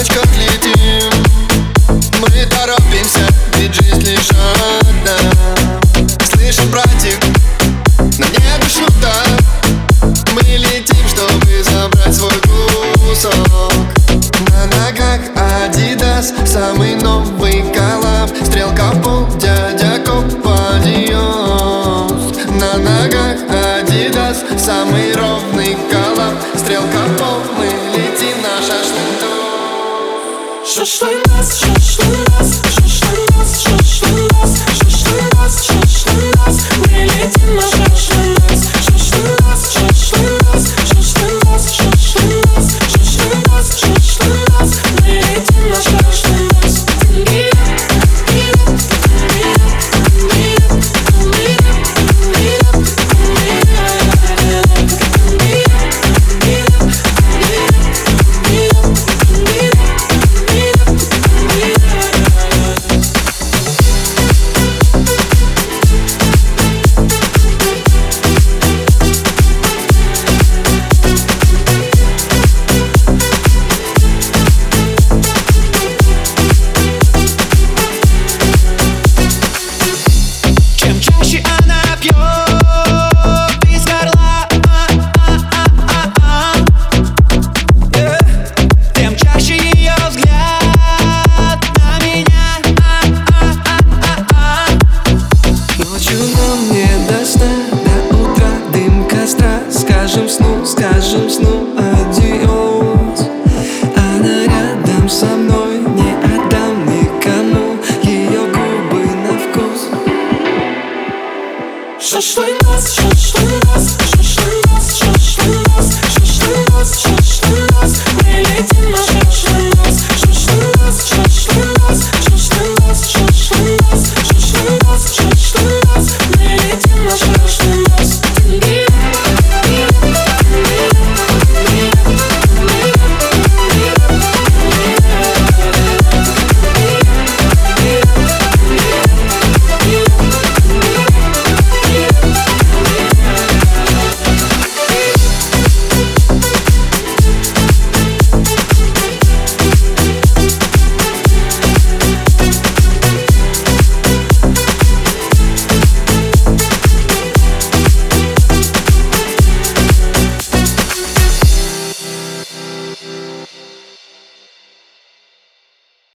облачках летим Мы торопимся, ведь жизнь лишь одна. Слышишь, братик, на небе шута. Мы летим, чтобы забрать свой кусок. На ногах Adidas, самый новый коллаб. Стрелка в пол, дядя Копа На ногах Adidas, самый ровный коллаб. Стрелка в пол, мы летим Шашлык нас, шашлык нас, шашлык шашлык, шашлык.